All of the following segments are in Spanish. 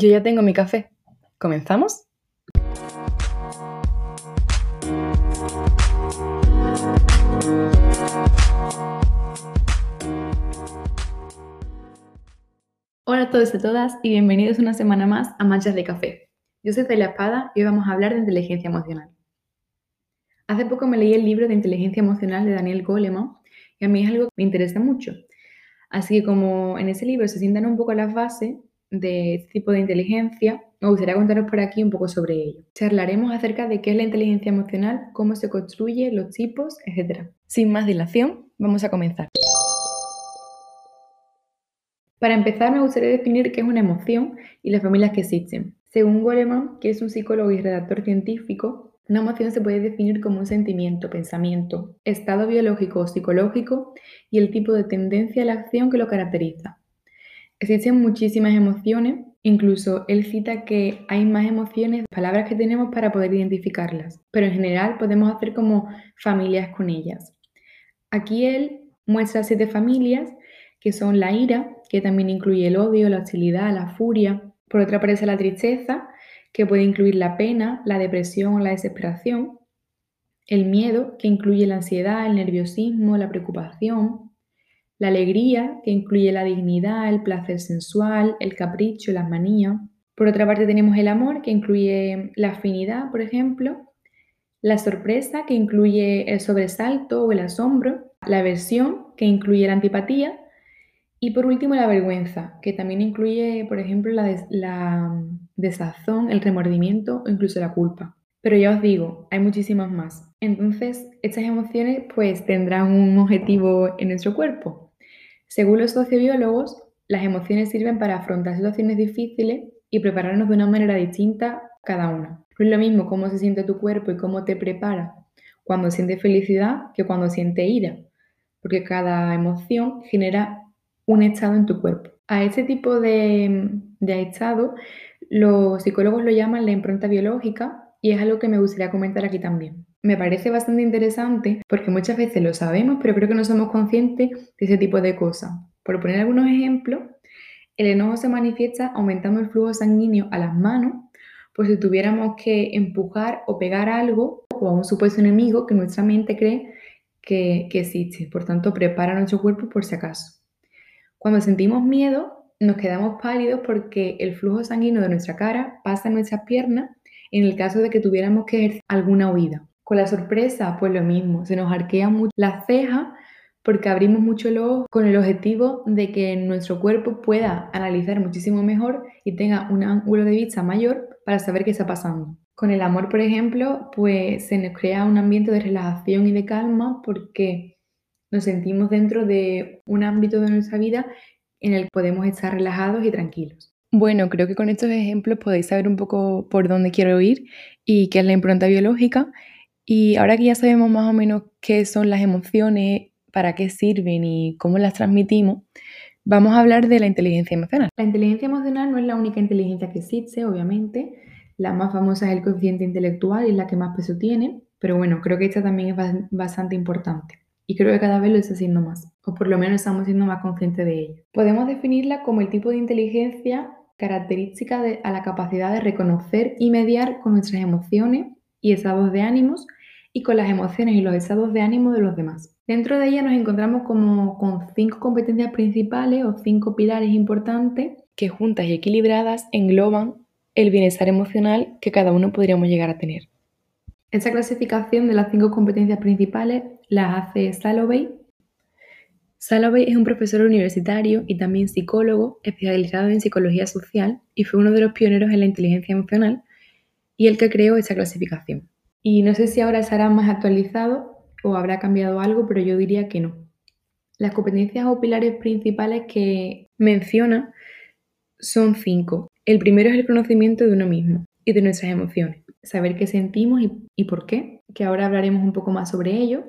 Yo ya tengo mi café. ¿Comenzamos? Hola a todos y a todas y bienvenidos una semana más a Manchas de Café. Yo soy Celia Espada y hoy vamos a hablar de inteligencia emocional. Hace poco me leí el libro de inteligencia emocional de Daniel Goleman y a mí es algo que me interesa mucho. Así que como en ese libro se sientan un poco las bases de este tipo de inteligencia, me gustaría contaros por aquí un poco sobre ello. Charlaremos acerca de qué es la inteligencia emocional, cómo se construye, los tipos, etc. Sin más dilación, vamos a comenzar. Para empezar, me gustaría definir qué es una emoción y las familias que existen. Según Goleman, que es un psicólogo y redactor científico, una emoción se puede definir como un sentimiento, pensamiento, estado biológico o psicológico y el tipo de tendencia a la acción que lo caracteriza. Existen muchísimas emociones, incluso él cita que hay más emociones, palabras que tenemos para poder identificarlas, pero en general podemos hacer como familias con ellas. Aquí él muestra siete familias que son la ira, que también incluye el odio, la hostilidad, la furia. Por otra aparece la tristeza, que puede incluir la pena, la depresión o la desesperación. El miedo, que incluye la ansiedad, el nerviosismo, la preocupación. La alegría, que incluye la dignidad, el placer sensual, el capricho, las manías. Por otra parte tenemos el amor, que incluye la afinidad, por ejemplo. La sorpresa, que incluye el sobresalto o el asombro. La aversión, que incluye la antipatía y por último, la vergüenza, que también incluye, por ejemplo, la, mm, desazón, el remordimiento o incluso la culpa. Pero ya os digo, hay muchísimas más. Entonces, estas emociones pues tendrán un objetivo en nuestro cuerpo. Según los sociobiólogos, las emociones sirven para afrontar situaciones difíciles y prepararnos de una manera distinta cada una. No es lo mismo cómo se siente tu cuerpo y cómo te prepara cuando sientes felicidad que cuando sientes ira, porque cada emoción genera un estado en tu cuerpo. A este tipo de, estado los psicólogos lo llaman la impronta biológica y es algo que me gustaría comentar aquí también. Me parece bastante interesante porque muchas veces lo sabemos, pero creo que no somos conscientes de ese tipo de cosas. Por poner algunos ejemplos, el enojo se manifiesta aumentando el flujo sanguíneo a las manos, por si tuviéramos que empujar o pegar algo o a un supuesto enemigo que nuestra mente cree que, existe. Por tanto, prepara nuestro cuerpo por si acaso. Cuando sentimos miedo, nos quedamos pálidos porque el flujo sanguíneo de nuestra cara pasa en nuestras piernas en el caso de que tuviéramos que ejercer alguna huida. Con la sorpresa, pues lo mismo, se nos arquean mucho las cejas porque abrimos mucho el ojo con el objetivo de que nuestro cuerpo pueda analizar muchísimo mejor y tenga un ángulo de vista mayor para saber qué está pasando. Con el amor, por ejemplo, pues se nos crea un ambiente de relajación y de calma porque nos sentimos dentro de un ámbito de nuestra vida en el que podemos estar relajados y tranquilos. Bueno, creo que con estos ejemplos podéis saber un poco por dónde quiero ir y qué es la impronta biológica. Y ahora que ya sabemos más o menos qué son las emociones, para qué sirven y cómo las transmitimos, vamos a hablar de la inteligencia emocional. La inteligencia emocional no es la única inteligencia que existe, obviamente. La más famosa es el coeficiente intelectual y es la que más peso tiene, pero bueno, creo que esta también es bastante importante y creo que cada vez lo está haciendo más, o por lo menos estamos siendo más conscientes de ello. Podemos definirla como el tipo de inteligencia característica de, a la capacidad de reconocer y mediar con nuestras emociones y estados de ánimos y con las emociones y los estados de ánimo de los demás. Dentro de ella nos encontramos como con cinco competencias principales o cinco pilares importantes que juntas y equilibradas engloban el bienestar emocional que cada uno podríamos llegar a tener. Esta clasificación de las cinco competencias principales las hace Salovey. Salovey es un profesor universitario y también psicólogo especializado en psicología social y fue uno de los pioneros en la inteligencia emocional y el que creó esta clasificación. Y no sé si ahora estará más actualizado o habrá cambiado algo, pero yo diría que no. Las competencias o pilares principales que menciona son cinco. El primero es el conocimiento de uno mismo y de nuestras emociones saber qué sentimos y, por qué, que ahora hablaremos un poco más sobre ello.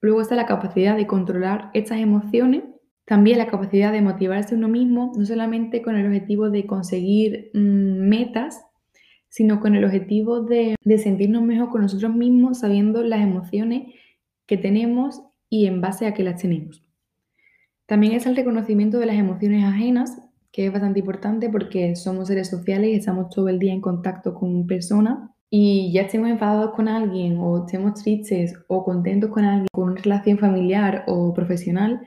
Luego está la capacidad de controlar estas emociones, también la capacidad de motivarse uno mismo, no solamente con el objetivo de conseguir mm, metas, sino con el objetivo de, de sentirnos mejor con nosotros mismos sabiendo las emociones que tenemos y en base a qué las tenemos. También es el reconocimiento de las emociones ajenas, que es bastante importante porque somos seres sociales y estamos todo el día en contacto con personas y ya estemos enfadados con alguien o estemos tristes o contentos con alguien, con una relación familiar o profesional,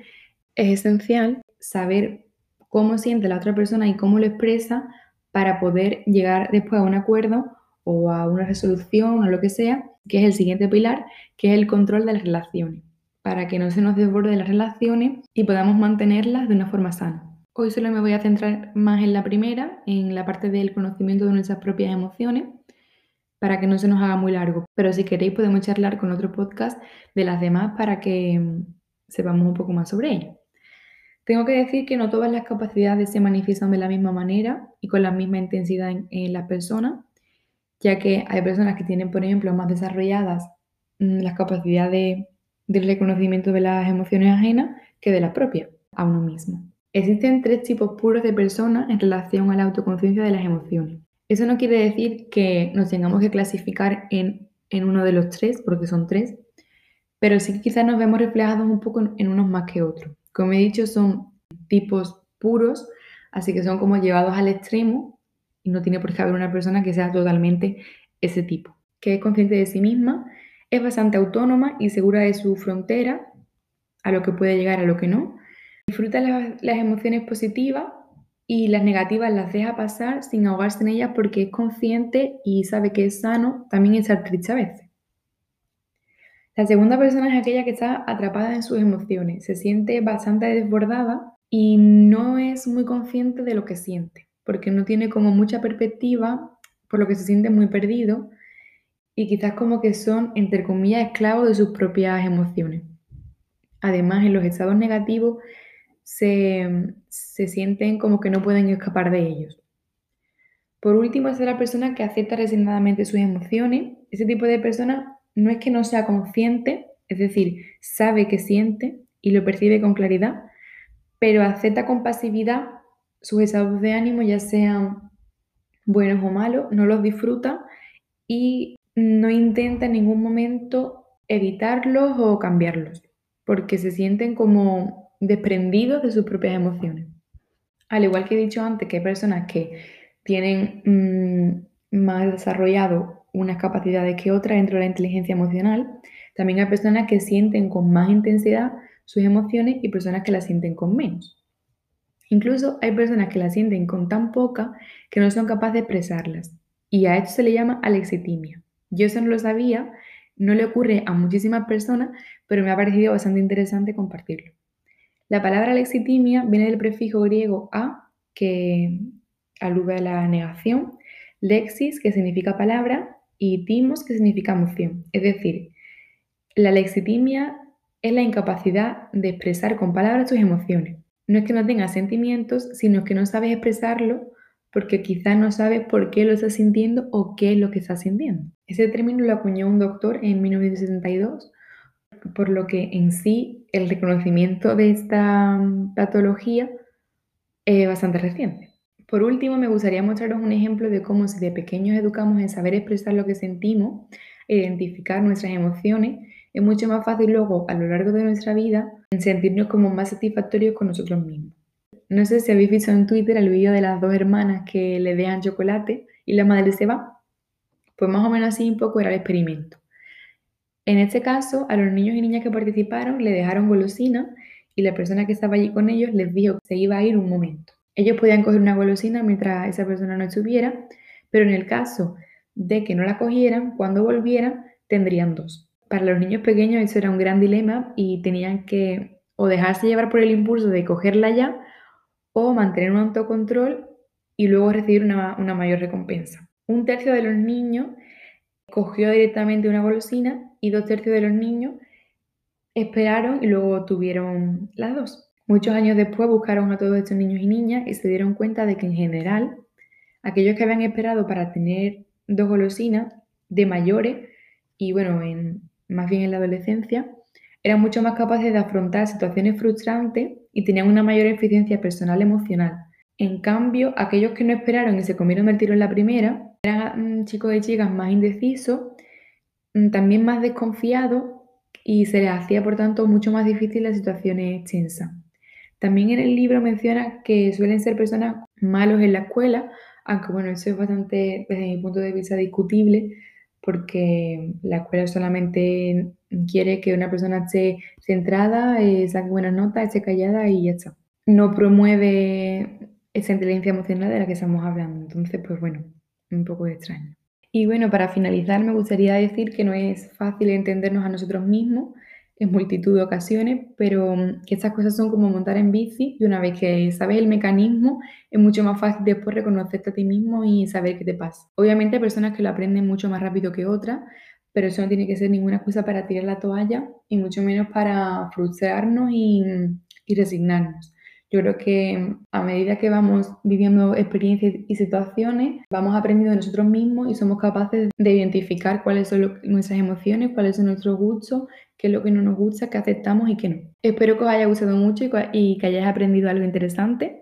es esencial saber cómo siente la otra persona y cómo lo expresa para poder llegar después a un acuerdo o a una resolución o lo que sea, que es el siguiente pilar, que es el control de las relaciones, para que no se nos desborden las relaciones y podamos mantenerlas de una forma sana. Hoy solo me voy a centrar más en la primera, en la parte del conocimiento de nuestras propias emociones, para que no se nos haga muy largo. Pero si queréis podemos charlar con otro podcast de las demás para que mm, sepamos un poco más sobre ellas. Tengo que decir que no todas las capacidades se manifiestan de la misma manera y con la misma intensidad en, las personas, ya que hay personas que tienen, por ejemplo, más desarrolladas mm, las capacidades del reconocimiento de las emociones ajenas que de las propias a uno mismo. Existen tres tipos puros de personas en relación a la autoconciencia de las emociones. Eso no quiere decir que nos tengamos que clasificar en, en uno de los tres, porque son tres, pero sí quizás nos vemos reflejados un poco en unos más que otros. Como he dicho, son tipos puros, así que son como llevados al extremo y no tiene por qué haber una persona que sea totalmente ese tipo, que es consciente de sí misma, es bastante autónoma y segura de su frontera, a lo que puede llegar, a lo que no, disfruta las, emociones positivas y las negativas las deja pasar sin ahogarse en ellas porque es consciente y sabe que es sano también estar triste a veces. La segunda persona es aquella que está atrapada en sus emociones, se siente bastante desbordada y no es muy consciente de lo que siente, porque no tiene como mucha perspectiva, por lo que se siente muy perdido y quizás como que son, entre comillas, esclavos de sus propias emociones. Además, en los estados negativos se, se sienten como que no pueden escapar de ellos. Por último, es la persona que acepta resignadamente sus emociones. Ese tipo de persona no es que no sea consciente, es decir, sabe que siente y lo percibe con claridad, pero acepta con pasividad sus estados de ánimo, ya sean buenos o malos, no los disfruta y no intenta en ningún momento evitarlos o cambiarlos, porque se sienten como desprendidos de sus propias emociones. Al igual que he dicho antes, que hay personas que tienen mm, más desarrollado unas capacidades que otras dentro de la inteligencia emocional. También hay personas que sienten con más intensidad sus emociones y personas que las sienten con menos. Incluso hay personas que las sienten con tan poca que no son capaces de expresarlas. Y a esto se le llama alexitimia. Yo eso no lo sabía, no le ocurre a muchísimas personas, pero me ha parecido bastante interesante compartirlo. La palabra alexitimia viene del prefijo griego a, que alude a la negación, lexis, que significa palabra, y timos, que significa emoción. Es decir, la lexitimia es la incapacidad de expresar con palabras tus emociones. No es que no tengas sentimientos, sino que no sabes expresarlo porque quizás no sabes por qué lo estás sintiendo o qué es lo que estás sintiendo. Ese término lo acuñó un doctor en 1972, por lo que en sí el reconocimiento de esta patología es bastante reciente. Por último, me gustaría mostraros un ejemplo de cómo si de pequeños educamos en saber expresar lo que sentimos identificar nuestras emociones, es mucho más fácil luego a lo largo de nuestra vida sentirnos como más satisfactorios con nosotros mismos. No sé si habéis visto en Twitter el vídeo de las dos hermanas que le dejan chocolate y la madre se va. Pues más o menos así un poco era el experimento. En este caso, a los niños y niñas que participaron le dejaron golosina y la persona que estaba allí con ellos les dijo que se iba a ir un momento. Ellos podían coger una golosina mientras esa persona no estuviera, pero en el caso de que no la cogieran, cuando volvieran, tendrían dos. Para los niños pequeños eso era un gran dilema y tenían que o dejarse llevar por el impulso de cogerla ya o mantener un autocontrol y luego recibir una, mayor recompensa. Un tercio de los niños cogió directamente una golosina y dos tercios de los niños esperaron y luego tuvieron las dos. Muchos años después buscaron a todos estos niños y niñas y se dieron cuenta de que en general aquellos que habían esperado para tener dos golosinas de mayores y bueno, en, más bien en la adolescencia, eran mucho más capaces de afrontar situaciones frustrantes y tenían una mayor eficiencia personal emocional. En cambio, aquellos que no esperaron y se comieron el tiro en la primera, eran mm, chicos y chicas más indecisos, mm, también más desconfiados y se les hacía, por tanto, mucho más difícil las situaciones extensas. También en el libro menciona que suelen ser personas malos en la escuela, aunque bueno, eso es bastante, desde mi punto de vista, discutible, porque la escuela solamente quiere que una persona esté centrada, eh, saque buenas notas, esté callada y ya está. No promueve esa inteligencia emocional de la que estamos hablando. Entonces, pues bueno, un poco extraño. Y bueno, para finalizar, me gustaría decir que no es fácil entendernos a nosotros mismos en multitud de ocasiones, pero mm, que estas cosas son como montar en bici y una vez que sabes el mecanismo, es mucho más fácil después reconocerte a ti mismo y saber qué te pasa. Obviamente hay personas que lo aprenden mucho más rápido que otras, pero eso no tiene que ser ninguna excusa para tirar la toalla y mucho menos para frustrarnos y, y resignarnos. Yo creo que a medida que vamos viviendo experiencias y situaciones, vamos aprendiendo de nosotros mismos y somos capaces de identificar cuáles son nuestras emociones, cuáles son nuestros gustos, qué es lo que no nos gusta, qué aceptamos y qué no. Espero que os haya gustado mucho y que hayáis aprendido algo interesante.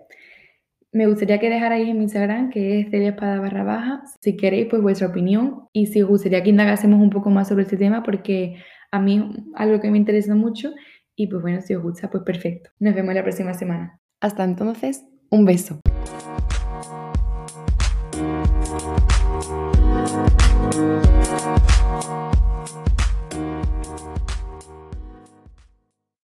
Me gustaría que dejarais en mi Instagram, que es Celia barra baja, si queréis, pues vuestra opinión y si os gustaría que indagásemos un poco más sobre este tema, porque a mí es algo que me interesa mucho y pues bueno, si os gusta, pues perfecto. Nos vemos la próxima semana. Hasta entonces, un beso.